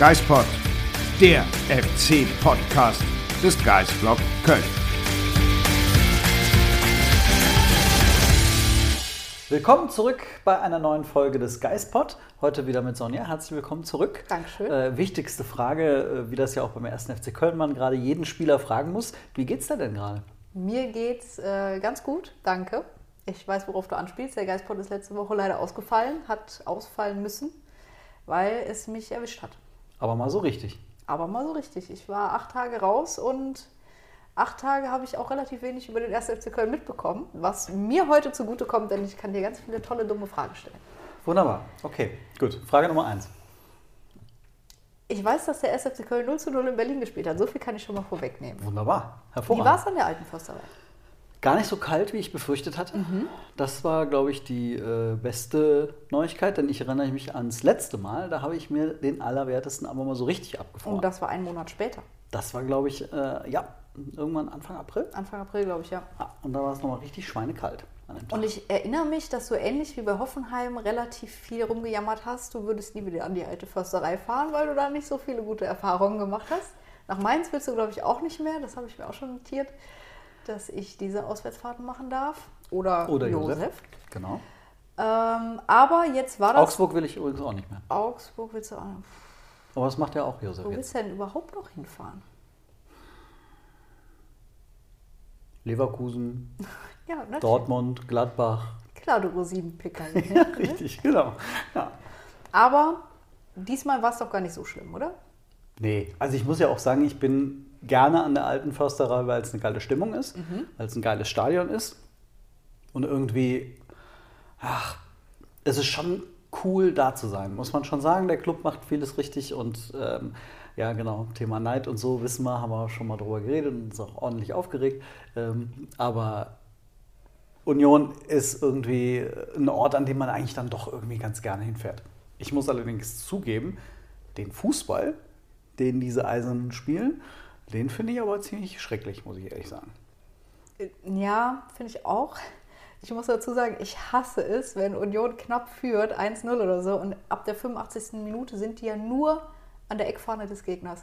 Geispod, der FC-Podcast des Geistblog Köln. Willkommen zurück bei einer neuen Folge des Geistpod. Heute wieder mit Sonja. Herzlich willkommen zurück. Dankeschön. Äh, wichtigste Frage, äh, wie das ja auch beim 1. FC Köln man gerade jeden Spieler fragen muss. Wie geht's dir denn gerade? Mir geht's äh, ganz gut, danke. Ich weiß, worauf du anspielst. Der Geistpod ist letzte Woche leider ausgefallen, hat ausfallen müssen, weil es mich erwischt hat. Aber mal so richtig. Aber mal so richtig. Ich war acht Tage raus und acht Tage habe ich auch relativ wenig über den 1. FC Köln mitbekommen, was mir heute zugutekommt, denn ich kann dir ganz viele tolle, dumme Fragen stellen. Wunderbar. Okay, gut. Frage Nummer eins. Ich weiß, dass der 1. FC Köln 0 zu 0 in Berlin gespielt hat. So viel kann ich schon mal vorwegnehmen. Wunderbar. Wie Hervorragend. war es an der alten Försterei? Gar nicht so kalt, wie ich befürchtet hatte. Mhm. Das war, glaube ich, die äh, beste Neuigkeit, denn ich erinnere mich ans letzte Mal, da habe ich mir den Allerwertesten aber mal so richtig abgefroren. Und das war ein Monat später. Das war, glaube ich, äh, ja, irgendwann Anfang April. Anfang April, glaube ich, ja. Ja, und da war es nochmal richtig schweinekalt. Und ich erinnere mich, dass du ähnlich wie bei Hoffenheim relativ viel rumgejammert hast. Du würdest nie wieder an die alte Försterei fahren, weil du da nicht so viele gute Erfahrungen gemacht hast. Nach Mainz willst du, glaube ich, auch nicht mehr. Das habe ich mir auch schon notiert, dass ich diese Auswärtsfahrten machen darf. Oder, Oder Josef. Josef. Genau. Ähm, aber jetzt war das. Augsburg will ich übrigens auch nicht mehr. Augsburg willst du auch. Aber das macht ja auch Josef Wo jetzt. willst du denn überhaupt noch hinfahren? Leverkusen, Ja. Dortmund, Gladbach. Klar, du Rosinenpicker. Ja, richtig, genau. Ja. aber diesmal war es doch gar nicht so schlimm, oder? Nee, also ich muss ja auch sagen, ich bin gerne an der alten Försterei, weil es eine geile Stimmung ist, weil es ein geiles Stadion ist. Und irgendwie, ach, es ist schon cool da zu sein, muss man schon sagen. Der Club macht vieles richtig und ähm, ja, genau, Thema Neid und so, wissen wir, haben wir schon mal drüber geredet und uns auch ordentlich aufgeregt. Ähm, aber Union ist irgendwie ein Ort, an dem man eigentlich dann doch irgendwie ganz gerne hinfährt. Ich muss allerdings zugeben, den Fußball, den diese Eisernen spielen, den finde ich aber ziemlich schrecklich, muss ich ehrlich sagen. Ja, finde ich auch. Ich muss dazu sagen, ich hasse es, wenn Union knapp führt, 1-0 oder so, und ab der 85. Minute sind die ja nur an der Eckfahne des Gegners.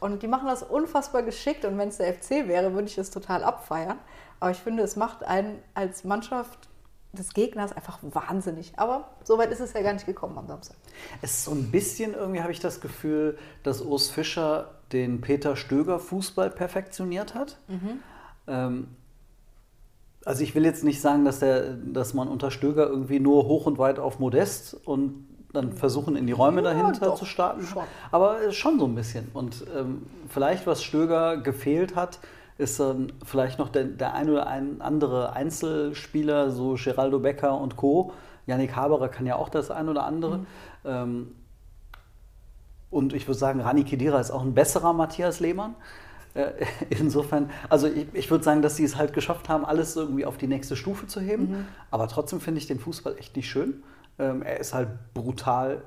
Und die machen das unfassbar geschickt und wenn es der FC wäre, würde ich es total abfeiern. Aber ich finde, es macht einen als Mannschaft des Gegners einfach wahnsinnig. Aber so weit ist es ja gar nicht gekommen am Samstag. Es ist so ein bisschen, irgendwie habe ich das Gefühl, dass Urs Fischer den Peter Stöger Fußball perfektioniert hat. Ähm, also ich will jetzt nicht sagen, dass, der, dass man unter Stöger irgendwie nur hoch und weit auf Modest und dann versuchen in die Räume Ja, dahinter doch, zu starten. schon. Aber schon so ein bisschen. Und ähm, vielleicht, was Stöger gefehlt hat, ist dann vielleicht noch der, der ein oder ein andere Einzelspieler, so Geraldo Becker und Co. Yannick Haberer kann ja auch das ein oder andere. Ähm, und ich würde sagen, Rani Kedira ist auch ein besserer Matthias Lehmann. Äh, Insofern, also ich, ich würde sagen, dass sie es halt geschafft haben, alles irgendwie auf die nächste Stufe zu heben. Aber trotzdem finde ich den Fußball echt nicht schön. Ähm, er ist halt brutal.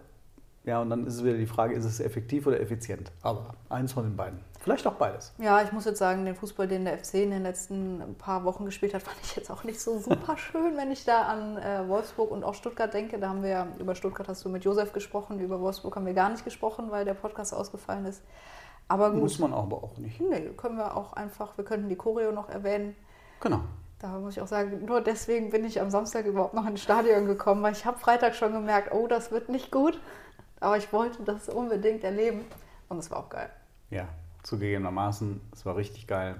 Ja, und dann ist es wieder die Frage, ist es effektiv oder effizient? Aber eins von den beiden. Vielleicht auch beides. Ja, ich muss jetzt sagen, den Fußball, den der FC in den letzten paar Wochen gespielt hat, fand ich jetzt auch nicht so super schön, wenn ich da an äh, Wolfsburg und auch Stuttgart denke. Da haben wir ja, über Stuttgart hast du mit Josef gesprochen, über Wolfsburg haben wir gar nicht gesprochen, weil der Podcast ausgefallen ist. Aber gut, Muss man aber auch nicht. nee, können wir auch einfach, wir könnten die Choreo noch erwähnen. Genau. Da muss ich auch sagen, nur deswegen bin ich am Samstag überhaupt noch ins Stadion gekommen, weil ich habe Freitag schon gemerkt, oh, das wird nicht gut. Aber ich wollte das unbedingt erleben und es war auch geil. Ja, zugegebenermaßen, es war richtig geil.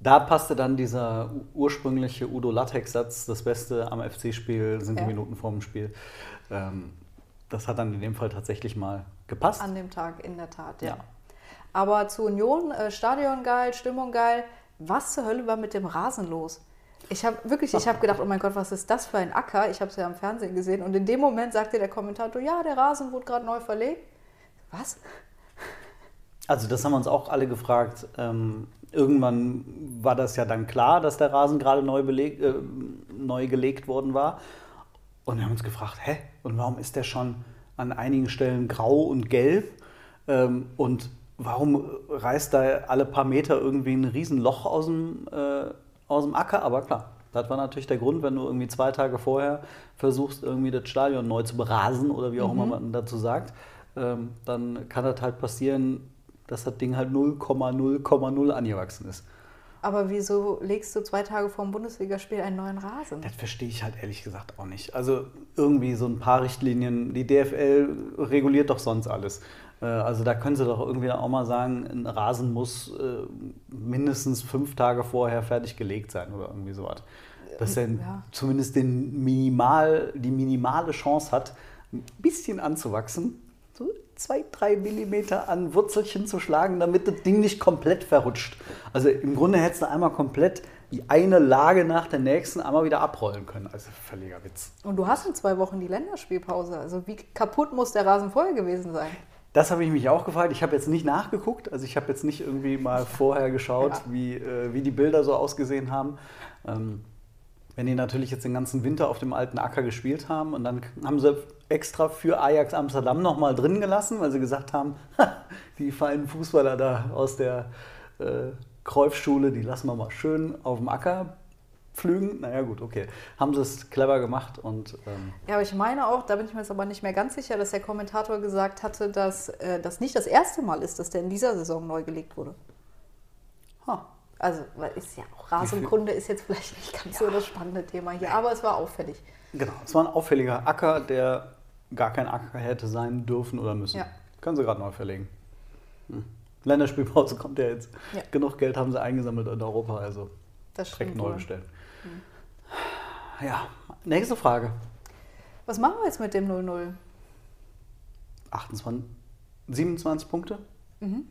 Da passte dann dieser ursprüngliche Udo Lattek-Satz, das Beste am FC-Spiel sind Ja. die Minuten vorm Spiel. Ähm, das hat dann in dem Fall tatsächlich mal gepasst. An dem Tag, in der Tat, ja. Ja. Aber zu Union, äh, Stadion geil, Stimmung geil. was zur Hölle war mit dem Rasen los? Ich habe wirklich, ich habe gedacht, oh mein Gott, was ist das für ein Acker? Ich habe es ja im Fernsehen gesehen und in dem Moment sagte der Kommentator, ja, der Rasen wurde gerade neu verlegt. Was? Also das haben wir uns auch alle gefragt. Ähm, irgendwann war das ja dann klar, dass der Rasen gerade neu, beleg, äh, neu gelegt worden war. Und wir haben uns gefragt, hä? Und warum ist der schon an einigen Stellen grau und gelb? Ähm, und warum reißt da alle paar Meter irgendwie ein Riesenloch aus dem, äh, aus dem Acker? Aber klar, das war natürlich der Grund, wenn du irgendwie zwei Tage vorher versuchst, irgendwie das Stadion neu zu berasen oder wie auch immer man dazu sagt, ähm, dann kann das halt passieren, dass das Ding halt 0,0,0 angewachsen ist. Aber wieso legst du zwei Tage vor dem Bundesligaspiel einen neuen Rasen? Das verstehe ich halt ehrlich gesagt auch nicht. Also irgendwie so ein paar Richtlinien. Die DFL reguliert doch sonst alles. Äh, Also da können sie doch irgendwie auch mal sagen, ein Rasen muss äh, mindestens fünf Tage vorher fertig gelegt sein oder irgendwie sowas. Dass er Ja. zumindest den minimal, die minimale Chance hat, ein bisschen anzuwachsen. So zwei, drei Millimeter an Wurzelchen zu schlagen, damit das Ding nicht komplett verrutscht. Also im Grunde hättest du einmal komplett die eine Lage nach der nächsten einmal wieder abrollen können. Also völliger Witz. Und du hast in zwei Wochen die Länderspielpause. Also wie kaputt muss der Rasen vorher gewesen sein? Das habe ich mich auch gefragt. Ich habe jetzt nicht nachgeguckt. Also ich habe jetzt nicht irgendwie mal vorher geschaut, Ja. wie, äh, wie die Bilder so ausgesehen haben. Ähm, wenn die natürlich jetzt den ganzen Winter auf dem alten Acker gespielt haben und dann haben sie extra für Ajax Amsterdam nochmal drin gelassen, weil sie gesagt haben, die feinen Fußballer da aus der äh, Kreufschule, die lassen wir mal schön auf dem Acker pflügen. Naja gut, okay. Haben sie es clever gemacht und ähm, Ja, aber ich meine auch, da bin ich mir jetzt aber nicht mehr ganz sicher, dass der Kommentator gesagt hatte, dass äh, das nicht das erste Mal ist, dass der in dieser Saison neu gelegt wurde. ha, Also, weil ist ja auch Rasenkunde ist jetzt vielleicht nicht ganz so das spannende Thema hier, aber es war auffällig. Genau, es war ein auffälliger Acker, der gar kein Acker hätte sein dürfen oder müssen. Ja. Können sie gerade neu verlegen. Hm. Länderspielpause kommt ja jetzt. Ja. Genug Geld haben sie eingesammelt in Europa, also Das direkt neu wohl. bestellt. Ja, nächste Frage. Was machen wir jetzt mit dem 0-0? 28, 27 Punkte? Mhm.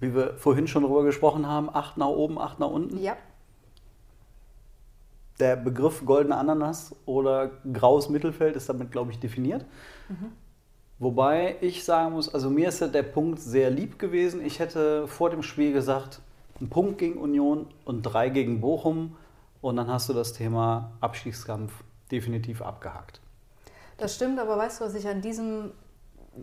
Wie wir vorhin schon drüber gesprochen haben, 8 nach oben, 8 nach unten. Ja, Der Begriff goldene Ananas oder graues Mittelfeld ist damit, glaube ich, definiert. Wobei ich sagen muss, also mir ist der Punkt sehr lieb gewesen. Ich hätte vor dem Spiel gesagt, ein Punkt gegen Union und drei gegen Bochum. Und dann hast du das Thema Abstiegskampf definitiv abgehakt. das stimmt, aber weißt du, was ich an diesem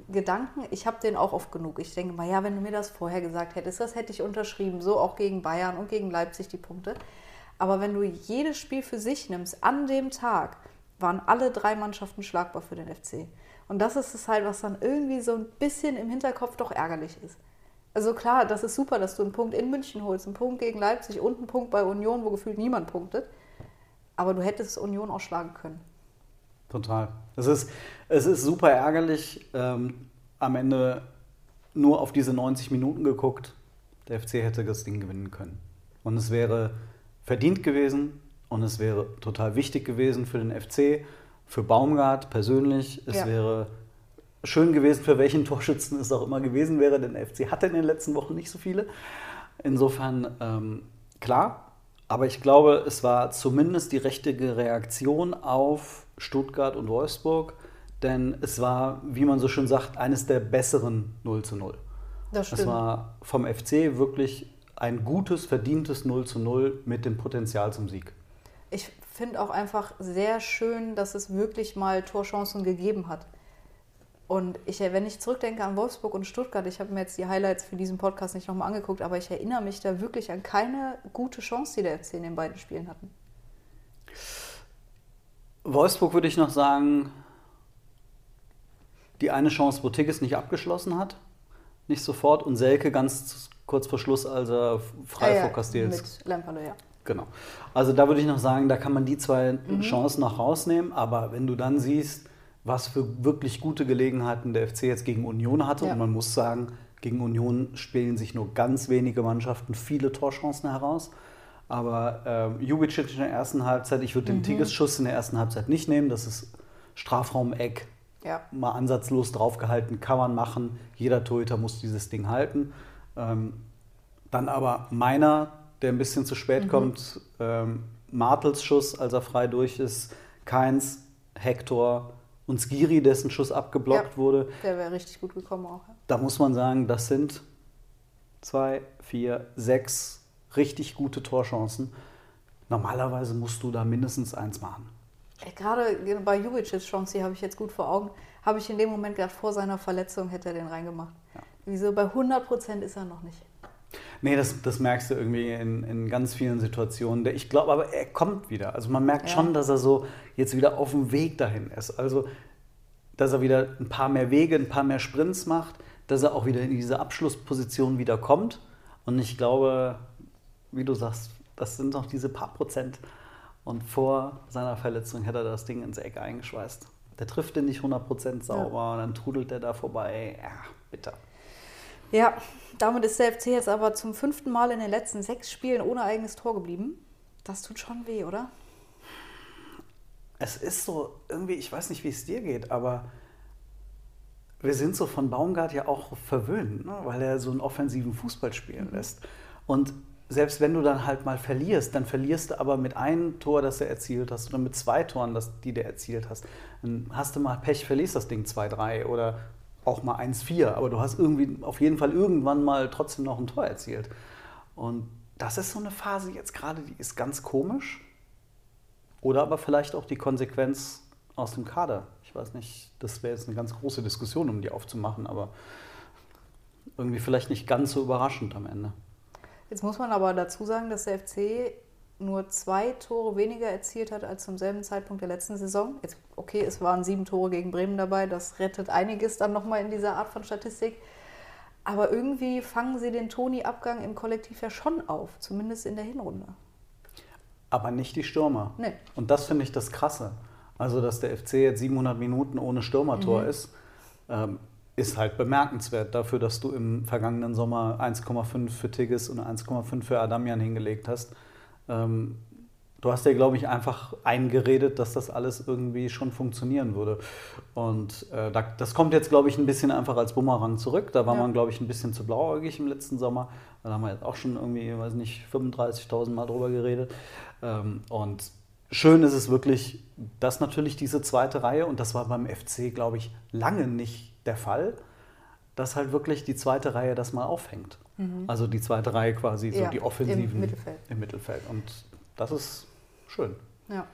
Gedanken, ich habe den auch oft genug. Ich denke mal, ja, wenn du mir das vorher gesagt hättest, das hätte ich unterschrieben, so auch gegen Bayern und gegen Leipzig die Punkte. Aber wenn du jedes Spiel für sich nimmst, an dem Tag waren alle drei Mannschaften schlagbar für den FC. Und das ist es halt, was dann irgendwie so ein bisschen im Hinterkopf doch ärgerlich ist. Also klar, das ist super, dass du einen Punkt in München holst, einen Punkt gegen Leipzig und einen Punkt bei Union, wo gefühlt niemand punktet. Aber du hättest Union auch schlagen können. Total. Es ist, es ist super ärgerlich. Ähm, am Ende nur auf diese 90 Minuten geguckt. Der FC hätte das Ding gewinnen können. Und es wäre verdient gewesen und es wäre total wichtig gewesen für den FC, für Baumgart persönlich. Es Ja. wäre schön gewesen, für welchen Torschützen es auch immer gewesen wäre, denn der FC hatte in den letzten Wochen nicht so viele. Insofern ähm, klar, aber ich glaube, es war zumindest die richtige Reaktion auf Stuttgart und Wolfsburg, denn es war, wie man so schön sagt, eines der besseren 0 zu 0. Das Es stimmt. war vom FC wirklich ein gutes, verdientes 0 zu 0 mit dem Potenzial zum Sieg. Ich finde auch einfach sehr schön, dass es wirklich mal Torchancen gegeben hat. Und ich, wenn ich zurückdenke an Wolfsburg und Stuttgart, ich habe mir jetzt die Highlights für diesen Podcast nicht nochmal angeguckt, aber ich erinnere mich da wirklich an keine gute Chance, die der FC in den beiden Spielen hatten. Wolfsburg würde ich noch sagen, die eine Chance, wo Tigges nicht abgeschlossen hat, nicht sofort, und Selke ganz kurz vor Schluss, als er frei Ah ja, vor Castells Mit Lemperle, ja. Genau. Also da würde ich noch sagen, da kann man die zwei Mhm. Chancen noch rausnehmen. Aber wenn du dann siehst, was für wirklich gute Gelegenheiten der FC jetzt gegen Union hatte, Ja. und man muss sagen, gegen Union spielen sich nur ganz wenige Mannschaften viele Torchancen heraus. Aber ähm, Jubicic in der ersten Halbzeit, ich würde den Mhm. Tigges-Schuss in der ersten Halbzeit nicht nehmen. Das ist Strafraum-Eck. Ja. Mal ansatzlos draufgehalten, kann man machen. Jeder Torhüter muss dieses Ding halten. Ähm, dann aber meiner der ein bisschen zu spät kommt, ähm, Martels Schuss, als er frei durch ist, Keins, Hector und Skiri, dessen Schuss abgeblockt Ja. wurde. Der wäre richtig gut gekommen auch. ja. Da muss man sagen, das sind zwei, vier, sechs richtig gute Torchancen. Normalerweise musst du da mindestens eins machen. Ey, Gerade bei Jubic's Chance, die habe ich jetzt gut vor Augen, habe ich in dem Moment gedacht, vor seiner Verletzung hätte er den reingemacht. Wieso? Bei 100 Prozent ist er noch nicht. Nee, das, das merkst du irgendwie in, in ganz vielen Situationen. Ich glaube aber, er kommt wieder. Also man merkt Ja. schon, dass er so jetzt wieder auf dem Weg dahin ist. Also, dass er wieder ein paar mehr Wege, ein paar mehr Sprints macht, dass er auch wieder in diese Abschlussposition wieder kommt. Und ich glaube, wie du sagst, das sind noch diese paar Prozent. Und vor seiner Verletzung hätte er das Ding ins Eck eingeschweißt. Der trifft den nicht 100% sauber und dann trudelt er da vorbei. Ja, bitter. Ja, damit ist der FC jetzt aber zum fünften Mal in den letzten sechs Spielen ohne eigenes Tor geblieben. Das tut schon weh, oder? Es ist so, irgendwie, ich weiß nicht, wie es dir geht, aber wir sind so von Baumgart ja auch verwöhnt, ne? weil er so einen offensiven Fußball spielen lässt. Und selbst wenn du dann halt mal verlierst, dann verlierst du aber mit einem Tor, das du erzielt hast, oder mit zwei Toren, das, die du erzielt hast. Dann hast du mal Pech, verlierst das Ding 2-3 oder auch mal 1-4, aber du hast irgendwie auf jeden Fall irgendwann mal trotzdem noch ein Tor erzielt. Und das ist so eine Phase jetzt gerade, die ist ganz komisch. Oder aber vielleicht auch die Konsequenz aus dem Kader. Ich weiß nicht, das wäre jetzt eine ganz große Diskussion, um die aufzumachen, aber irgendwie vielleicht nicht ganz so überraschend am Ende. Jetzt muss man aber dazu sagen, dass der FC nur zwei Tore weniger erzielt hat als zum selben Zeitpunkt der letzten Saison. Jetzt, okay, es waren sieben Tore gegen Bremen dabei, das rettet einiges dann nochmal in dieser Art von Statistik. Aber irgendwie fangen sie den Toni-Abgang im Kollektiv ja schon auf, zumindest in der Hinrunde. Aber nicht die Stürmer. Nee. Und das finde ich das Krasse. Also, dass der FC jetzt 700 Minuten ohne Stürmertor ist, ähm, ist halt bemerkenswert dafür, dass du im vergangenen Sommer 1,5 für Tigges und 1,5 für Adamian hingelegt hast. Ähm, du hast dir, glaube ich, einfach eingeredet, dass das alles irgendwie schon funktionieren würde. Und äh, da, das kommt jetzt, glaube ich, ein bisschen einfach als Bumerang zurück. Da war Ja. man, glaube ich, ein bisschen zu blauäugig im letzten Sommer. Da haben wir jetzt auch schon irgendwie, weiß nicht, 35.000 Mal drüber geredet. Ähm, und schön ist es wirklich, dass natürlich diese zweite Reihe, und das war beim FC, glaube ich, lange nicht der Fall, dass halt wirklich die zweite Reihe das mal aufhängt. Also die zweite Reihe quasi, so Ja, die im Offensiven Mittelfeld. im Mittelfeld. Und das ist schön. Ja.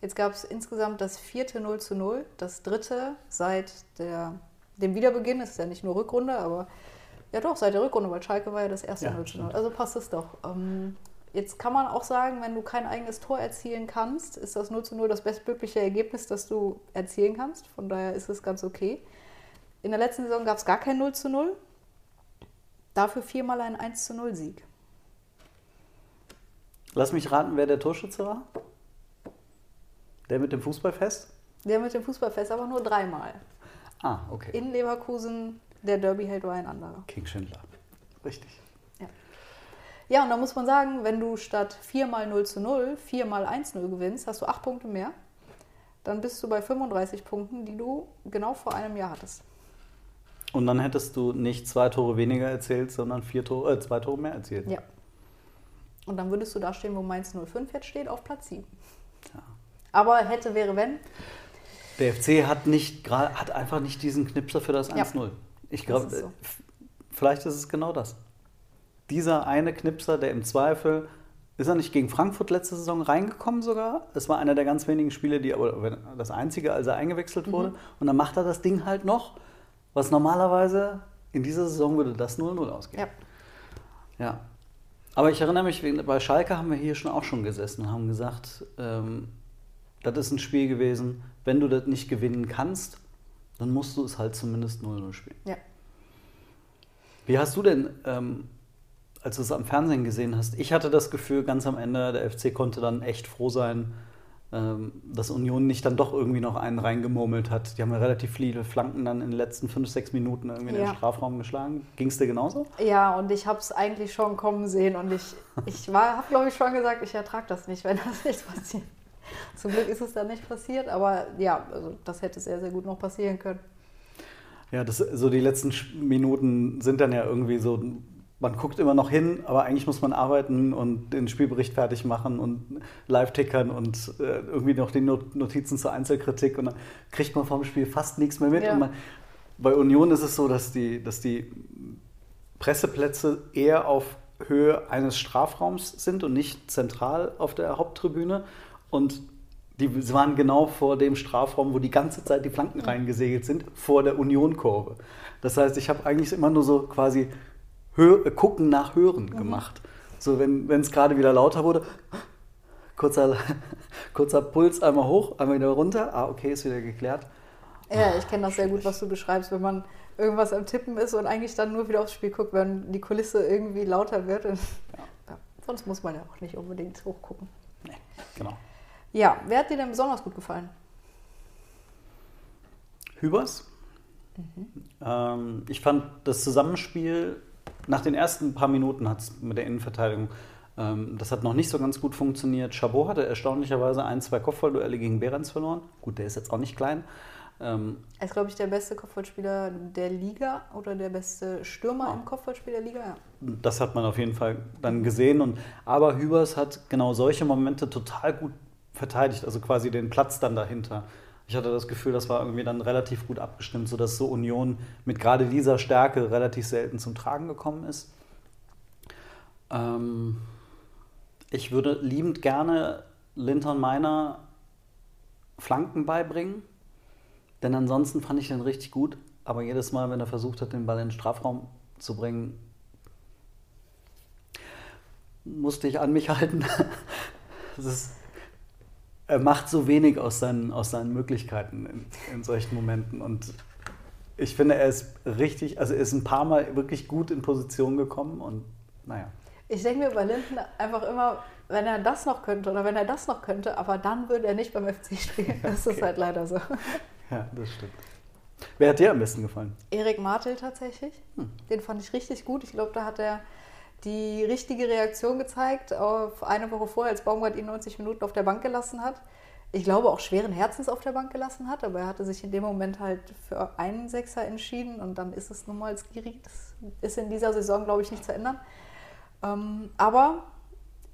Jetzt gab es insgesamt das vierte 0 zu 0, das dritte seit der, dem Wiederbeginn. Es ist ja nicht nur Rückrunde, aber ja doch, seit der Rückrunde, weil Schalke war ja das erste Ja, 0 zu 0. stimmt. Also passt es doch. Ähm, jetzt kann man auch sagen, wenn du kein eigenes Tor erzielen kannst, ist das 0 zu 0 das bestmögliche Ergebnis, das du erzielen kannst. Von daher ist es ganz okay. In der letzten Saison gab es gar kein 0 zu 0. Dafür viermal ein 1 zu 0 Sieg. Lass mich raten, wer der Torschütze war? Der mit dem Fußballfest? Der mit dem Fußballfest aber nur dreimal. Ah, okay. In Leverkusen, der Derby-Held war ein anderer. King Schindler. Richtig. Ja, und da muss man sagen, wenn du statt 4 mal 0 zu 0, 4 mal 1 0 gewinnst, hast du 8 Punkte mehr. Dann bist du bei 35 Punkten, die du genau vor einem Jahr hattest. Und dann hättest du nicht zwei Tore weniger erzielt, sondern vier Tore, äh, zwei Tore mehr erzielt. Ja. Und dann würdest du da stehen, wo Mainz 05 jetzt steht, auf Platz 7. Ja. Aber hätte, wäre, wenn. Der FC hat nicht gerade hat einfach nicht diesen Knipser für das Ja. 1-0. Ich glaube, so. äh, vielleicht ist es genau das. Dieser eine Knipser, der im Zweifel ist er nicht gegen Frankfurt letzte Saison reingekommen sogar? Es war einer der ganz wenigen Spiele, die aber das einzige, als er eingewechselt Mhm. wurde. Und dann macht er das Ding halt noch, was normalerweise in dieser Saison würde das 0-0 ausgehen. Ja. Ja. Aber ich erinnere mich, bei Schalke haben wir hier schon auch schon gesessen und haben gesagt, ähm, das ist ein Spiel gewesen, wenn du das nicht gewinnen kannst, dann musst du es halt zumindest 0-0 spielen. Ja. Wie hast du denn, ähm, als du es am Fernsehen gesehen hast, ich hatte das Gefühl, ganz am Ende, der FC konnte dann echt froh sein, dass Union nicht dann doch irgendwie noch einen reingemurmelt hat. Die haben ja relativ viele Flanken dann in den letzten fünf, sechs Minuten irgendwie in Ja. den Strafraum geschlagen. Ging es dir genauso? Ja, und ich habe es eigentlich schon kommen sehen und ich, ich habe, glaube ich, schon gesagt, ich ertrage das nicht, wenn das nicht passiert. Zum Glück ist es dann nicht passiert, aber ja, also das hätte sehr, sehr gut noch passieren können. Ja, das, so die letzten Minuten sind dann ja irgendwie so man guckt immer noch hin, aber eigentlich muss man arbeiten und den Spielbericht fertig machen und live tickern und äh, irgendwie noch die Notizen zur Einzelkritik und dann kriegt man vom Spiel fast nichts mehr mit. Ja. Man, bei Union ist es so, dass die, dass die Presseplätze eher auf Höhe eines Strafraums sind und nicht zentral auf der Haupttribüne. Und die waren genau vor dem Strafraum, wo die ganze Zeit die Flanken reingesegelt sind, vor der Union-Kurve. Das heißt, ich habe eigentlich immer nur so quasi Hör, gucken nach Hören gemacht. So, wenn es gerade wieder lauter wurde, kurzer, kurzer Puls einmal hoch, einmal wieder runter. Ah, okay, ist wieder geklärt. Ja, ich kenne das sehr gut, was du beschreibst, wenn man irgendwas am Tippen ist und eigentlich dann nur wieder aufs Spiel guckt, wenn die Kulisse irgendwie lauter wird. Und, ja, sonst muss man ja auch nicht unbedingt hochgucken. Nee, genau. Ja, wer hat dir denn besonders gut gefallen? Hübers. Ähm, ich fand das Zusammenspiel nach den ersten paar Minuten hat es mit der Innenverteidigung, ähm, das hat noch nicht so ganz gut funktioniert. Chabot hatte erstaunlicherweise ein, zwei Kopfballduelle gegen Behrens verloren. Gut, der ist jetzt auch nicht klein. Ähm, Er ist, glaube ich, der beste Kopfballspieler der Liga oder der beste Stürmer im Kopfballspiel der Liga. Ja. das hat man auf jeden Fall dann gesehen. Und, aber Hübers hat genau solche Momente total gut verteidigt, also quasi den Platz dann dahinter. Ich hatte das Gefühl, das war irgendwie dann relativ gut abgestimmt, sodass so Union mit gerade dieser Stärke relativ selten zum Tragen gekommen ist. Ähm, ich würde liebend gerne Linton Meiner Flanken beibringen, denn ansonsten fand ich den richtig gut. Aber jedes Mal, wenn er versucht hat, den Ball in den Strafraum zu bringen, musste ich an mich halten. Das ist, er macht so wenig aus seinen, aus seinen Möglichkeiten in, in solchen Momenten. Und ich finde, er ist richtig, also er ist ein paar Mal wirklich gut in Position gekommen und naja. Ich denke mir bei Linden einfach immer, wenn er das noch könnte oder wenn er das noch könnte, aber dann würde er nicht beim FC spielen. Das ist halt leider so. Ja, das stimmt. Wer hat dir am besten gefallen? Erik Martel tatsächlich. Den fand ich richtig gut. Ich glaube, da hat er die richtige Reaktion gezeigt auf eine Woche vorher, als Baumgart ihn 90 Minuten auf der Bank gelassen hat. Ich glaube auch schweren Herzens auf der Bank gelassen hat, aber er hatte sich in dem Moment halt für einen Sechser entschieden und dann ist es nun mal Skiri. Das ist in dieser Saison, glaube ich, nicht zu ändern. Ähm, aber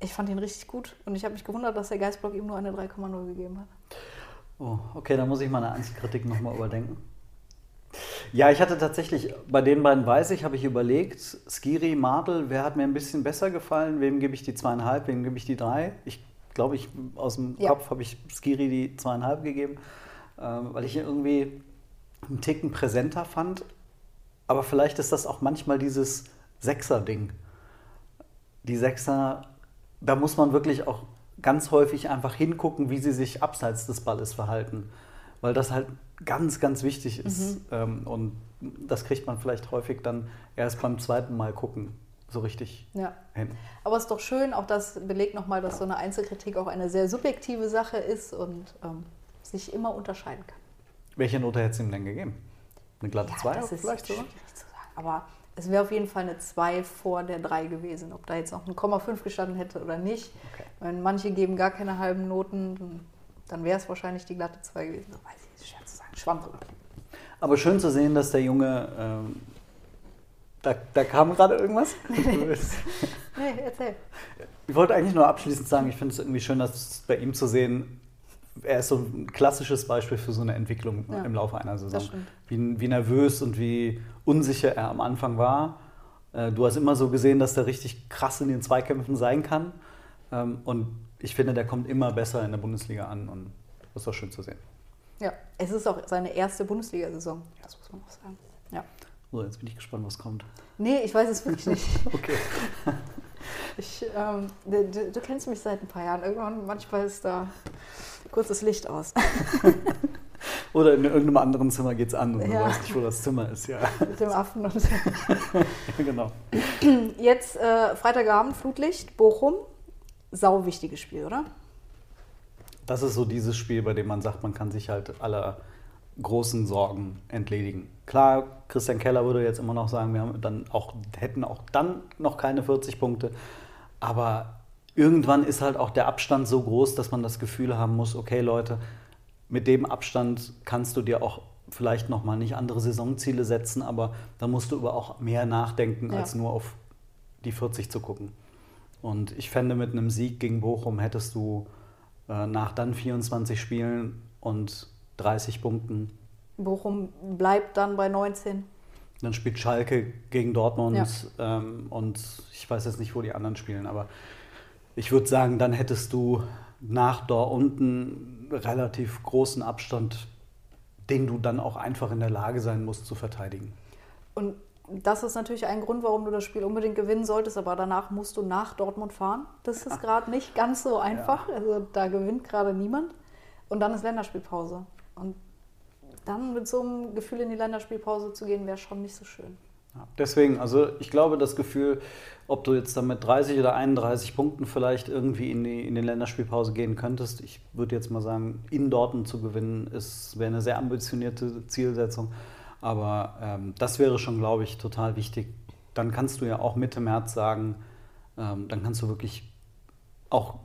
ich fand ihn richtig gut und ich habe mich gewundert, dass der Geistblock ihm nur eine 3,0 gegeben hat. Oh, okay, dann muss ich meine Einzelkritik nochmal überdenken. Ja, ich hatte tatsächlich, bei den beiden weiß ich, habe ich überlegt, Skiri, Martel, wer hat mir ein bisschen besser gefallen? Wem gebe ich die zweieinhalb, wem gebe ich die drei? Ich glaube, ich aus dem Ja. Kopf habe ich Skiri die zweieinhalb gegeben, ähm, weil ich ihn irgendwie einen Ticken präsenter fand. Aber vielleicht ist das auch manchmal dieses Sechser-Ding. Die Sechser, da muss man wirklich auch ganz häufig einfach hingucken, wie sie sich abseits des Balles verhalten. Weil das halt ganz, ganz wichtig ist. Ähm, und das kriegt man vielleicht häufig dann erst beim zweiten Mal gucken, so richtig Ja. hin. Aber es ist doch schön, auch das belegt nochmal, dass so eine Einzelkritik auch eine sehr subjektive Sache ist und ähm, sich immer unterscheiden kann. Welche Note hättest du ihm denn gegeben? Eine glatte Ja, 2 das ist vielleicht sogar? schwierig zu sagen. Aber es wäre auf jeden Fall eine 2 vor der 3 gewesen. Ob da jetzt noch ein Komma 5 gestanden hätte oder nicht. Okay. Wenn manche geben gar keine halben Noten, dann- wäre es wahrscheinlich die glatte 2 gewesen. So, weiß ich, schwer zu sagen. Schwamm drüber. Aber schön zu sehen, dass der Junge. Ähm, da, da kam gerade irgendwas. Nee, erzähl. Ich wollte eigentlich nur abschließend sagen, ich finde es irgendwie schön, dass bei ihm zu sehen, er ist so ein klassisches Beispiel für so eine Entwicklung Ja, im Laufe einer Saison. das. Wie, wie nervös und wie unsicher er am Anfang war. Äh, Du hast immer so gesehen, dass der richtig krass in den Zweikämpfen sein kann. Ähm, Und ich finde, der kommt immer besser in der Bundesliga an und das ist doch schön zu sehen. Ja, es ist auch seine erste Bundesliga-Saison. Das muss man auch sagen. Ja. So, jetzt bin ich gespannt, was kommt. Nee, ich weiß es wirklich nicht. Okay. Ich, ähm, du, du, kennst mich seit ein paar Jahren. Irgendwann, manchmal ist da kurz das Licht aus. Oder in irgendeinem anderen Zimmer geht es an und Ja. du weißt nicht, wo das Zimmer ist. Ja, mit dem Affen und genau. Jetzt äh, Freitagabend, Flutlicht, Bochum. Sau wichtiges Spiel, oder? Das ist so dieses Spiel, bei dem man sagt, man kann sich halt aller großen Sorgen entledigen. Klar, Christian Keller würde jetzt immer noch sagen, wir haben dann auch, hätten auch dann noch keine 40 Punkte. Aber irgendwann ist halt auch der Abstand so groß, dass man das Gefühl haben muss, okay Leute, mit dem Abstand kannst du dir auch vielleicht nochmal nicht andere Saisonziele setzen, aber da musst du über auch mehr nachdenken Ja. als nur auf die 40 zu gucken. Und ich fände, mit einem Sieg gegen Bochum hättest du äh, nach dann 24 Spielen und 30 Punkten. Bochum bleibt dann bei 19. Dann spielt Schalke gegen Dortmund Ja. ähm, und ich weiß jetzt nicht, wo die anderen spielen, aber ich würde sagen, dann hättest du nach dort unten relativ großen Abstand, den du dann auch einfach in der Lage sein musst zu verteidigen. Und das ist natürlich ein Grund, warum du das Spiel unbedingt gewinnen solltest, aber danach musst du nach Dortmund fahren. Das ist gerade nicht ganz so einfach. Also da gewinnt gerade niemand. Und dann ist Länderspielpause. Und dann mit so einem Gefühl in die Länderspielpause zu gehen, wäre schon nicht so schön. Ja, deswegen, also ich glaube, das Gefühl, ob du jetzt dann mit 30 oder 31 Punkten vielleicht irgendwie in die, in die Länderspielpause gehen könntest, ich würde jetzt mal sagen, in Dortmund zu gewinnen, ist wäre eine sehr ambitionierte Zielsetzung. Aber ähm, das wäre schon, glaube ich, total wichtig. Dann kannst du ja auch Mitte März sagen, ähm, dann kannst du wirklich auch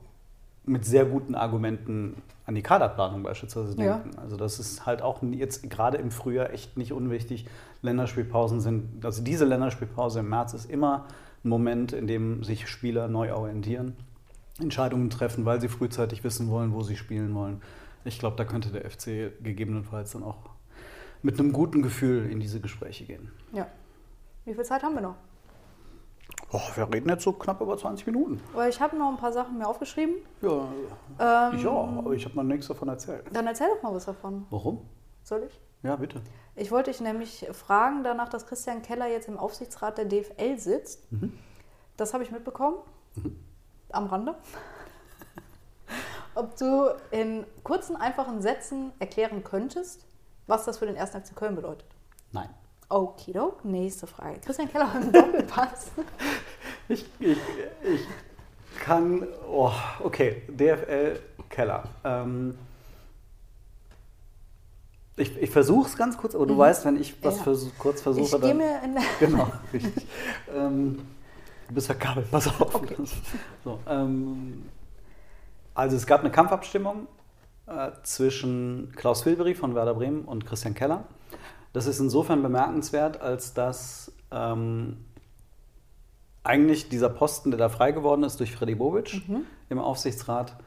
mit sehr guten Argumenten an die Kaderplanung beispielsweise Ja. denken. Also das ist halt auch jetzt gerade im Frühjahr echt nicht unwichtig. Länderspielpausen sind, also diese Länderspielpause im März ist immer ein Moment, in dem sich Spieler neu orientieren, Entscheidungen treffen, weil sie frühzeitig wissen wollen, wo sie spielen wollen. Ich glaube, da könnte der FC gegebenenfalls dann auch mit einem guten Gefühl in diese Gespräche gehen. Ja. Wie viel Zeit haben wir noch? Oh, wir reden jetzt so knapp über 20 Minuten. Weil ich habe noch ein paar Sachen mir aufgeschrieben. Ja, Ähm, ich auch, aber ich habe noch nichts davon erzählt. Dann erzähl doch mal was davon. Warum? Soll ich? Ja, bitte. Ich wollte dich nämlich fragen, danach, dass Christian Keller jetzt im Aufsichtsrat der DFL sitzt. Das habe ich mitbekommen. Am Rande. Ob du in kurzen, einfachen Sätzen erklären könntest, was das für den 1. FC Köln bedeutet. Nein. Okidok, nächste Frage. Christian Keller im Doppelpass. Ich, ich, ich kann. Oh, okay, DFL Keller. Ähm, ich ich versuche es ganz kurz, aber du weißt, wenn ich was Ja. versuch, kurz versuche, Ich gehe dann. mir in der Genau, richtig. ähm, du bist ja Kabel, pass auf. So, ähm, also es gab eine Kampfabstimmung äh, zwischen Klaus Filberi von Werder Bremen und Christian Keller. Das ist insofern bemerkenswert, als dass ähm, eigentlich dieser Posten, der da frei geworden ist durch Freddy Bobic im Aufsichtsrat,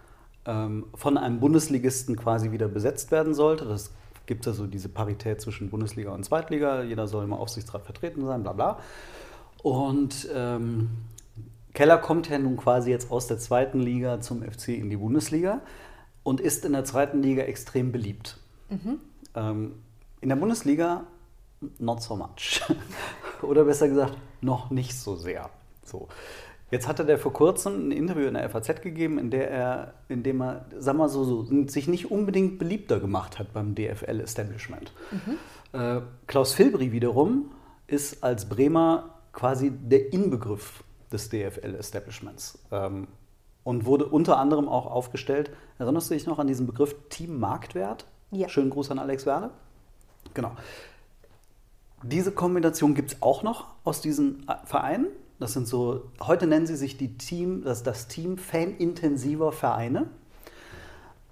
ähm, von einem Bundesligisten quasi wieder besetzt werden sollte. Das gibt ja so diese Parität zwischen Bundesliga und Zweitliga. Jeder soll im Aufsichtsrat vertreten sein, bla bla. Und ähm, Keller kommt ja nun quasi jetzt aus der zweiten Liga zum FC in die Bundesliga und ist in der zweiten Liga extrem beliebt. Ähm, in der Bundesliga not so much. Oder besser gesagt, noch nicht so sehr. So. Jetzt hatte der vor kurzem ein Interview in der FAZ gegeben, in, der er, in dem er, sag mal so, so, sich nicht unbedingt beliebter gemacht hat beim DFL-Establishment. Äh, Klaus Filbri wiederum ist als Bremer quasi der Inbegriff des DFL-Establishments ähm, und wurde unter anderem auch aufgestellt. Erinnerst du dich noch an diesen Begriff Team Marktwert? Ja. Schönen Gruß an Alex Werle. Genau. Diese Kombination gibt es auch noch aus diesen äh, Vereinen. Das sind so, heute nennen sie sich die Team, das, das Team fanintensiver Vereine.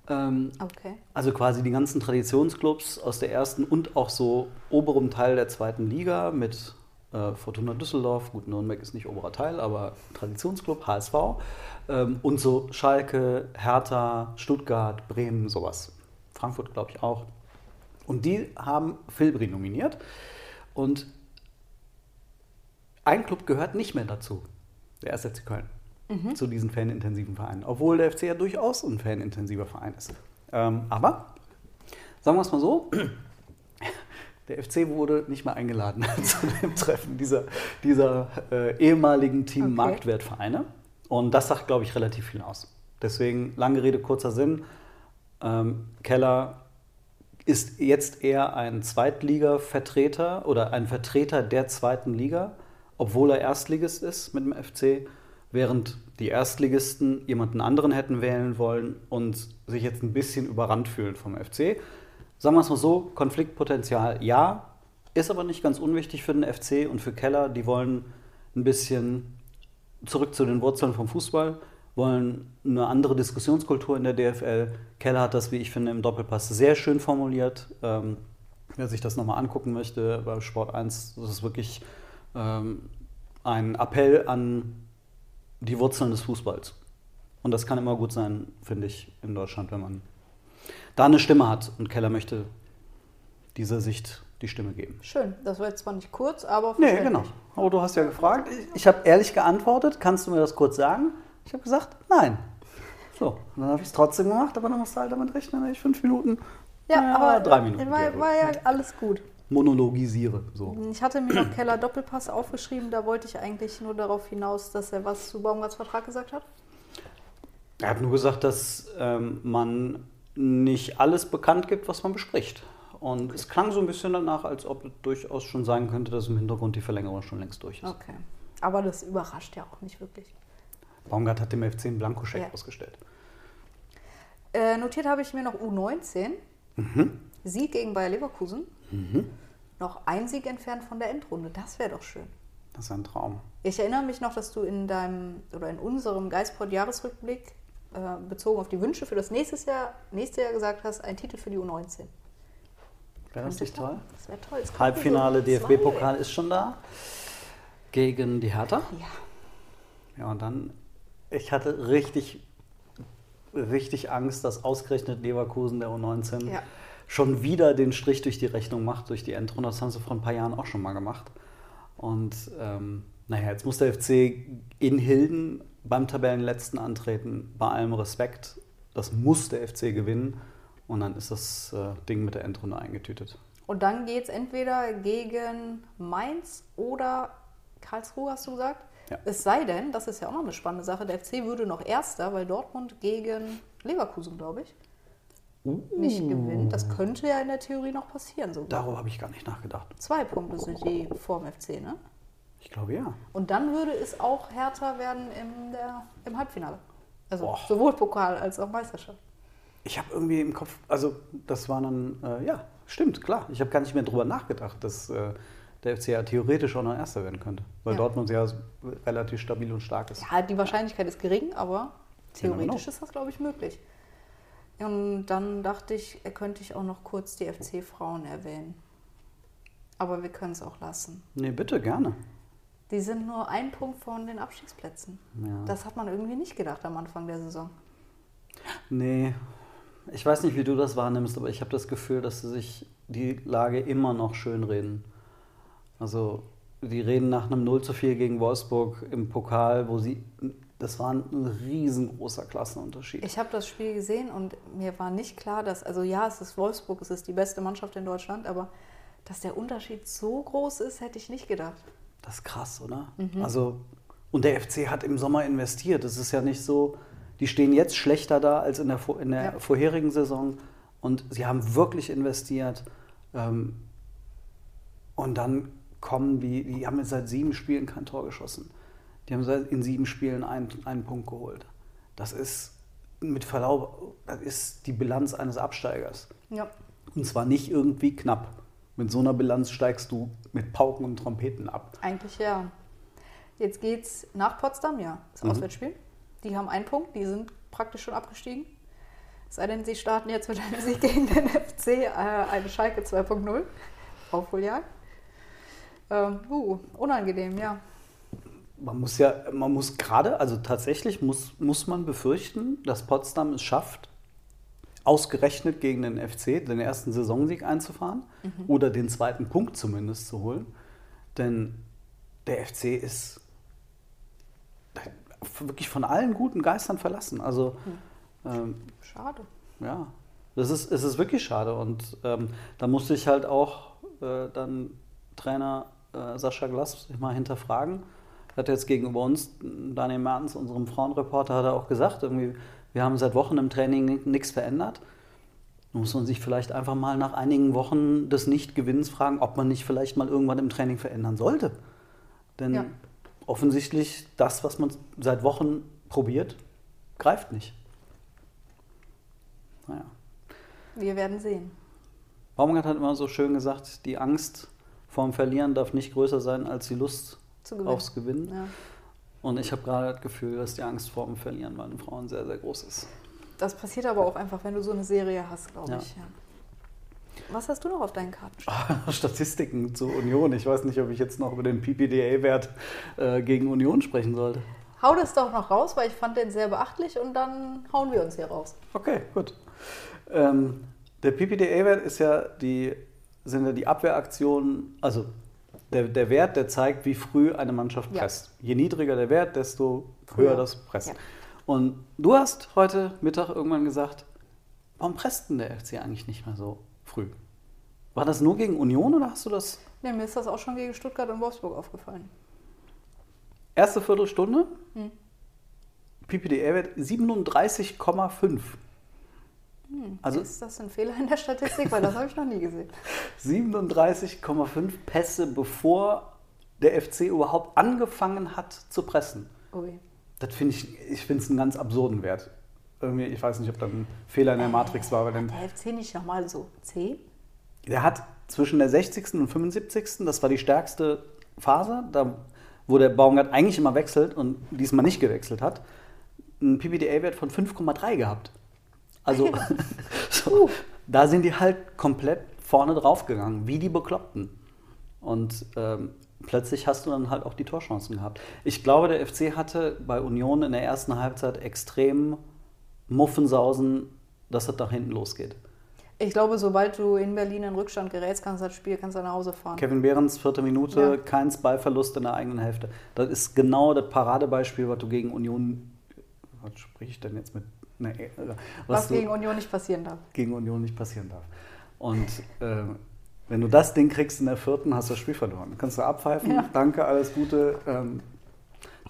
Ähm, Okay. also quasi die ganzen Traditionsclubs aus der ersten und auch so oberem Teil der zweiten Liga mit äh, Fortuna Düsseldorf, gut, Nürnberg ist nicht oberer Teil, aber Traditionsclub, HSV ähm, und so Schalke, Hertha, Stuttgart, Bremen, sowas. Frankfurt, glaube ich, auch. Und die haben Filbri nominiert und ein Club gehört nicht mehr dazu, der 1. FC Köln, zu diesen fanintensiven Vereinen, obwohl der FC ja durchaus ein fanintensiver Verein ist. Ähm, aber, sagen wir es mal so, der FC wurde nicht mehr eingeladen zu dem Treffen dieser, dieser äh, ehemaligen Team Okay. Und das sagt, glaube ich, relativ viel aus. Deswegen, lange Rede, kurzer Sinn. Ähm, Keller ist jetzt eher ein Zweitliga-Vertreter oder ein Vertreter der zweiten Liga, obwohl er Erstligist ist mit dem FC, während die Erstligisten jemanden anderen hätten wählen wollen und sich jetzt ein bisschen überrannt fühlen vom FC. Sagen wir es mal so, Konfliktpotenzial ja, ist aber nicht ganz unwichtig für den FC und für Keller. Die wollen ein bisschen zurück zu den Wurzeln vom Fußball, wollen eine andere Diskussionskultur in der DFL. Keller hat das, wie ich finde, im Doppelpass sehr schön formuliert. Ähm, wer sich das nochmal angucken möchte bei Sport 1, das ist wirklich ähm, ein Appell an die Wurzeln des Fußballs. Und das kann immer gut sein, finde ich, in Deutschland, wenn man da eine Stimme hat. Und Keller möchte dieser Sicht die Stimme geben. Schön. Das war jetzt zwar nicht kurz, aber Nee, genau. Aber du hast ja gefragt. Ich, ich habe ehrlich geantwortet. Kannst du mir das kurz sagen? Ich habe gesagt, nein. So, und dann habe ich es trotzdem gemacht, aber dann musst du halt damit rechnen, dass ich fünf Minuten, Ja, naja, aber drei Minuten war, war ja alles gut. monologisiere. So. Ich hatte mir noch Keller Doppelpass aufgeschrieben, da wollte ich eigentlich nur darauf hinaus, dass er was zu Baumgarts Vertrag gesagt hat. Er hat nur gesagt, dass ähm, man nicht alles bekannt gibt, was man bespricht. Und es klang so ein bisschen danach, als ob es durchaus schon sein könnte, dass im Hintergrund die Verlängerung schon längst durch ist. Okay. Aber das überrascht ja auch nicht wirklich. Baumgart hat dem FC einen Blankoscheck Ja. ausgestellt. Äh, notiert habe ich mir noch U19. Mhm. Sieg gegen Bayer Leverkusen. Noch ein Sieg entfernt von der Endrunde. Das wäre doch schön. Das ist ein Traum. Ich erinnere mich noch, dass du in deinem oder in unserem Geistport-Jahresrückblick äh, bezogen auf die Wünsche für das nächste Jahr, nächste Jahr gesagt hast, ein Titel für die U19. Wäre das nicht toll? Das wäre toll. Kommt Halbfinale DFB-Pokal ist schon da. Gegen die Hertha. Ja. Ja, und dann, ich hatte richtig, richtig Angst, dass ausgerechnet Leverkusen der U19 Ja. schon wieder den Strich durch die Rechnung macht, durch die Endrunde. Das haben sie vor ein paar Jahren auch schon mal gemacht. Und ähm, naja, jetzt muss der FC in Hilden beim Tabellenletzten antreten, bei allem Respekt. Das muss der FC gewinnen. Und dann ist das äh, Ding mit der Endrunde eingetütet. Und dann geht es entweder gegen Mainz oder Karlsruhe, hast du gesagt? Ja. Es sei denn, das ist ja auch noch eine spannende Sache, der FC würde noch Erster, weil Dortmund gegen Leverkusen, glaube ich, nicht gewinnt. Das könnte ja in der Theorie noch passieren sogar. Darüber habe ich gar nicht nachgedacht. Zwei Punkte sind die vorm FC, ne? Ich glaube ja. Und dann würde es auch härter werden im, der, im Halbfinale. Also Boah. sowohl Pokal als auch Meisterschaft. Ich habe irgendwie im Kopf, also das war dann, äh, ja, stimmt, klar. Ich habe gar nicht mehr drüber nachgedacht, dass äh, der FC ja theoretisch auch noch Erster werden könnte. Weil Ja. Dortmund ja relativ stabil und stark ist. Ja, die Wahrscheinlichkeit ist gering, aber Genau, theoretisch ist das, glaube ich, möglich. Und dann dachte ich, könnte ich auch noch kurz die FC-Frauen erwähnen. Aber wir können es auch lassen. Nee, bitte, gerne. Die sind nur ein Punkt von den Abstiegsplätzen. Ja. Das hat man irgendwie nicht gedacht am Anfang der Saison. Nee, ich weiß nicht, wie du das wahrnimmst, aber ich habe das Gefühl, dass sie sich die Lage immer noch schönreden. Also, die reden nach einem 0 zu 4 gegen Wolfsburg im Pokal, wo sie, das war ein riesengroßer Klassenunterschied. Ich habe das Spiel gesehen und mir war nicht klar, dass, also ja, es ist Wolfsburg, es ist die beste Mannschaft in Deutschland, aber dass der Unterschied so groß ist, hätte ich nicht gedacht. Das ist krass, oder? Also, und der FC hat im Sommer investiert. Es ist ja nicht so, die stehen jetzt schlechter da als in der, in der Ja. vorherigen Saison. Und sie haben wirklich investiert. Ähm, und dann kommen die, die haben jetzt seit sieben Spielen kein Tor geschossen. Die haben seit in sieben Spielen einen, einen Punkt geholt. Das ist mit Verlaub, das ist die Bilanz eines Absteigers. Ja. Und zwar nicht irgendwie knapp. Mit so einer Bilanz steigst du mit Pauken und Trompeten ab. Eigentlich ja. Jetzt geht's nach Potsdam, ja, das Auswärtsspiel. Die haben einen Punkt, die sind praktisch schon abgestiegen. Es sei denn, sie starten jetzt mit einem Sieg gegen den FC, äh, eine Schalke 2.0. Aufholjagd. Ähm, uh, unangenehm, ja. Man muss ja, man muss gerade, also tatsächlich muss, muss man befürchten, dass Potsdam es schafft, ausgerechnet gegen den FC den ersten Saisonsieg einzufahren oder den zweiten Punkt zumindest zu holen. Denn der FC ist wirklich von allen guten Geistern verlassen. Also ähm, Schade. ja, das ist, es ist wirklich schade. Und ähm, da musste ich halt auch äh, dann Trainer äh, Sascha Glass mal hinterfragen. Er hat jetzt gegenüber uns, Daniel Mertens, unserem Frauenreporter, hat er auch gesagt, irgendwie, wir haben seit Wochen im Training nichts verändert. Da muss man sich vielleicht einfach mal nach einigen Wochen des Nichtgewinns fragen, ob man nicht vielleicht mal irgendwann im Training verändern sollte. Denn Ja. offensichtlich das, was man seit Wochen probiert, greift nicht. Naja. Wir werden sehen. Baumgart hat immer so schön gesagt, die Angst vorm Verlieren darf nicht größer sein als die Lust Zu gewinnen. aufs Gewinnen. Ja. Und ich habe gerade das Gefühl, dass die Angst vorm Verlieren bei den Frauen sehr, sehr groß ist. Das passiert aber auch einfach, wenn du so eine Serie hast, glaube Ja. ich. Ja. Was hast du noch auf deinen Karten? Statistiken zu Union. Ich weiß nicht, ob ich jetzt noch über den PPDA-Wert äh, gegen Union sprechen sollte. Hau das doch noch raus, weil ich fand den sehr beachtlich und dann hauen wir uns hier raus. Okay, gut. Ähm, der PPDA-Wert ist ja die, sind ja die Abwehraktionen, also der, der Wert, der zeigt, wie früh eine Mannschaft Ja. presst. Je niedriger der Wert, desto Früher. das Presst. Ja. Und du hast heute Mittag irgendwann gesagt, warum presst denn der FC eigentlich nicht mehr so früh? War das nur gegen Union oder hast du das Nee, mir ist das auch schon gegen Stuttgart und Wolfsburg aufgefallen. erste Viertelstunde? Hm. PPDA-Wert 37,5. Also ist das ein Fehler in der Statistik? Weil das habe ich noch nie gesehen. 37,5 Pässe, bevor der FC überhaupt angefangen hat zu pressen. Ui. Das finde ich, ich finde es einen ganz absurden Wert. Irgendwie, ich weiß nicht, ob da ein Fehler in der Matrix war, weil Der FC nicht nochmal so C? der hat zwischen der 60. und 75. das war die stärkste Phase, da, wo der Baumgart eigentlich immer wechselt und diesmal nicht gewechselt hat, einen PPDA-Wert von 5,3 gehabt. Also, so, da sind die halt komplett vorne drauf gegangen, wie die Bekloppten. Und ähm, plötzlich hast du dann halt auch die Torchancen gehabt. Ich glaube, der FC hatte bei Union in der ersten Halbzeit extrem Muffensausen, dass es nach hinten losgeht. Ich glaube, sobald du in Berlin in Rückstand gerätst, kannst du das Spiel kannst du nach Hause fahren. Kevin Behrens, vierte Minute, Ja. keins Ballverlust in der eigenen Hälfte. Das ist genau das Paradebeispiel, was du gegen Union. Was spreche ich denn jetzt mit? Nee, äh, Was, du gegen Union nicht passieren darf. gegen Union nicht passieren darf. Und äh, wenn du das Ding kriegst in der vierten, hast du das Spiel verloren. Kannst du abpfeifen, Ja. danke, alles Gute. Ähm,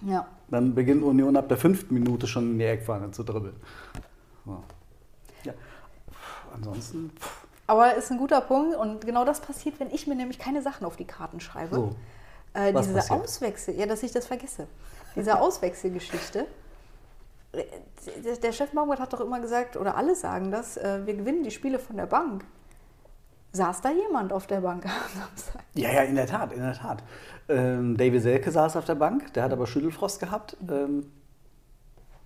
Ja. dann beginnt Union ab der fünften Minute schon in die Eckfahne zu dribbeln. So. Ja. Puh, Ansonsten. pff, Aber ist ein guter Punkt und genau das passiert, wenn ich mir nämlich keine Sachen auf die Karten schreibe. So. Äh, Was diese? Auswechsel, ja, dass ich das vergesse. Diese Auswechselgeschichte. Der- Chef Baumgart hat doch immer gesagt, oder alle sagen das, äh, wir gewinnen die Spiele von der Bank. Saß da jemand auf der Bank am Samstag? Ja, ja, in der Tat, in der Tat. Ähm, David Selke saß auf der Bank, der hat aber Schüttelfrost gehabt ähm,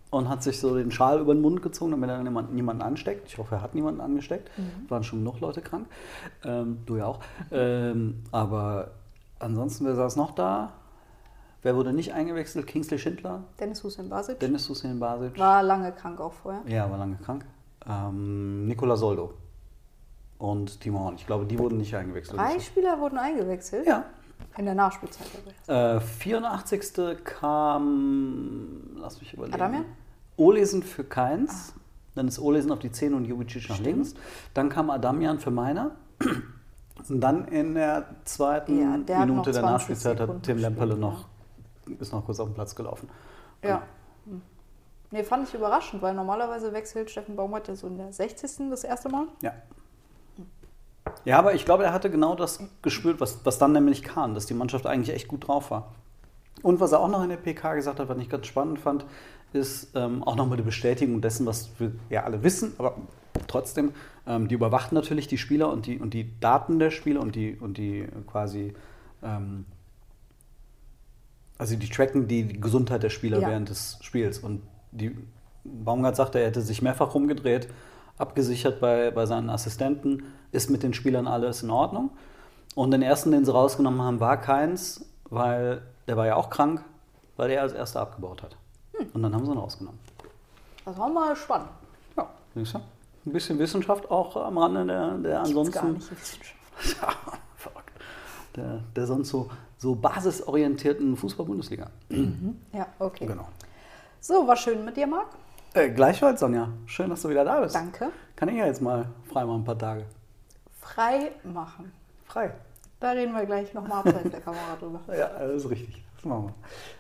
und hat sich so den Schal über den Mund gezogen, damit er niemand, niemanden ansteckt. Ich hoffe, er hat niemanden angesteckt. Waren schon genug Leute krank. Ähm, du ja auch. Ähm, aber ansonsten, wer saß noch da? Wer wurde nicht eingewechselt? Kingsley Schindler, Dennis Hussein Basic Dennis Hussein Basic. war lange krank auch vorher. Ja, war lange krank. Ähm, Nicola Soldo und Timo Horn. Ich glaube, die wurden nicht eingewechselt. Drei Spieler wurden eingewechselt. Ja, In der Nachspielzeit. Äh, 84. kam, lass mich überlegen. Adamian? Olesen für Keins. Dann ist Olesen auf die 10 und Jubicic nach links. Dann kam Adamian für Meiner. Und dann in der zweiten Ja, der Minute der 20 Nachspielzeit hat Tim Lemperle noch, ist noch kurz auf den Platz gelaufen. Ja. Hm. Nee, fand ich überraschend, weil normalerweise wechselt Steffen Baumgart ja so in der 60. das erste Mal. Ja. Ja, aber ich glaube, er hatte genau das gespürt, was, was dann nämlich kam, dass die Mannschaft eigentlich echt gut drauf war. Und was er auch noch in der PK gesagt hat, was ich ganz spannend fand, ist ähm, auch nochmal die Bestätigung dessen, was wir ja alle wissen, aber trotzdem, ähm, die überwachen natürlich die Spieler und die, und die Daten der Spieler und die, und die quasi, ähm, also die tracken die Gesundheit der Spieler Ja. während des Spiels. Und die Baumgart sagte, er hätte sich mehrfach rumgedreht, abgesichert bei, bei seinen Assistenten, ist mit den Spielern alles in Ordnung. Und den ersten, den sie rausgenommen haben, war keins, weil der war ja auch krank, weil er als erster abgebaut hat. Hm. Und dann haben sie ihn rausgenommen. Das war mal spannend. Ja, siehst du? Ein bisschen Wissenschaft auch am Rande der, der Gibt's ansonsten. gar nicht Wissenschaft. Ja. Der, der sonst so, so basisorientierten Fußball-Bundesliga. Ja, okay. Genau. So, war schön mit dir, Marc. Äh, gleichfalls, Sonja. Schön, dass du wieder da bist. Danke. Kann ich ja jetzt mal frei machen, ein paar Tage. Frei machen. Frei. Da reden wir gleich nochmal abseits der Kamera drüber. Ja, das ist richtig. Das machen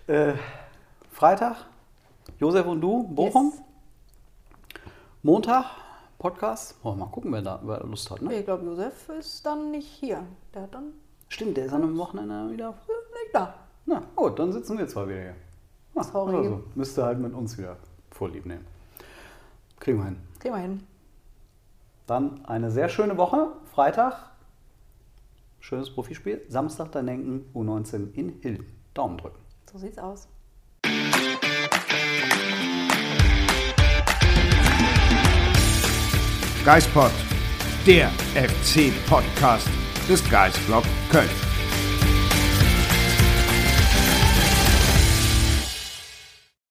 wir. Äh, Freitag, Josef und du, Bochum. Yes. Montag, Podcast. Oh, mal gucken, wer da wer Lust hat. Ne? Ich glaube, Josef ist dann nicht hier. Der hat dann Stimmt, der ist an einem Wochenende wieder. nicht da. Na gut, dann sitzen wir zwei wieder hier. Na, Sorry. oder so. Müsst ihr halt mit uns wieder vorlieb nehmen. Kriegen wir hin. Kriegen wir hin. Dann eine sehr schöne Woche. Freitag, schönes Profispiel. Samstag dann denken U19 in Hilden. Daumen drücken. So sieht's aus. Geispod, der FC-Podcast des Geistblog Köln.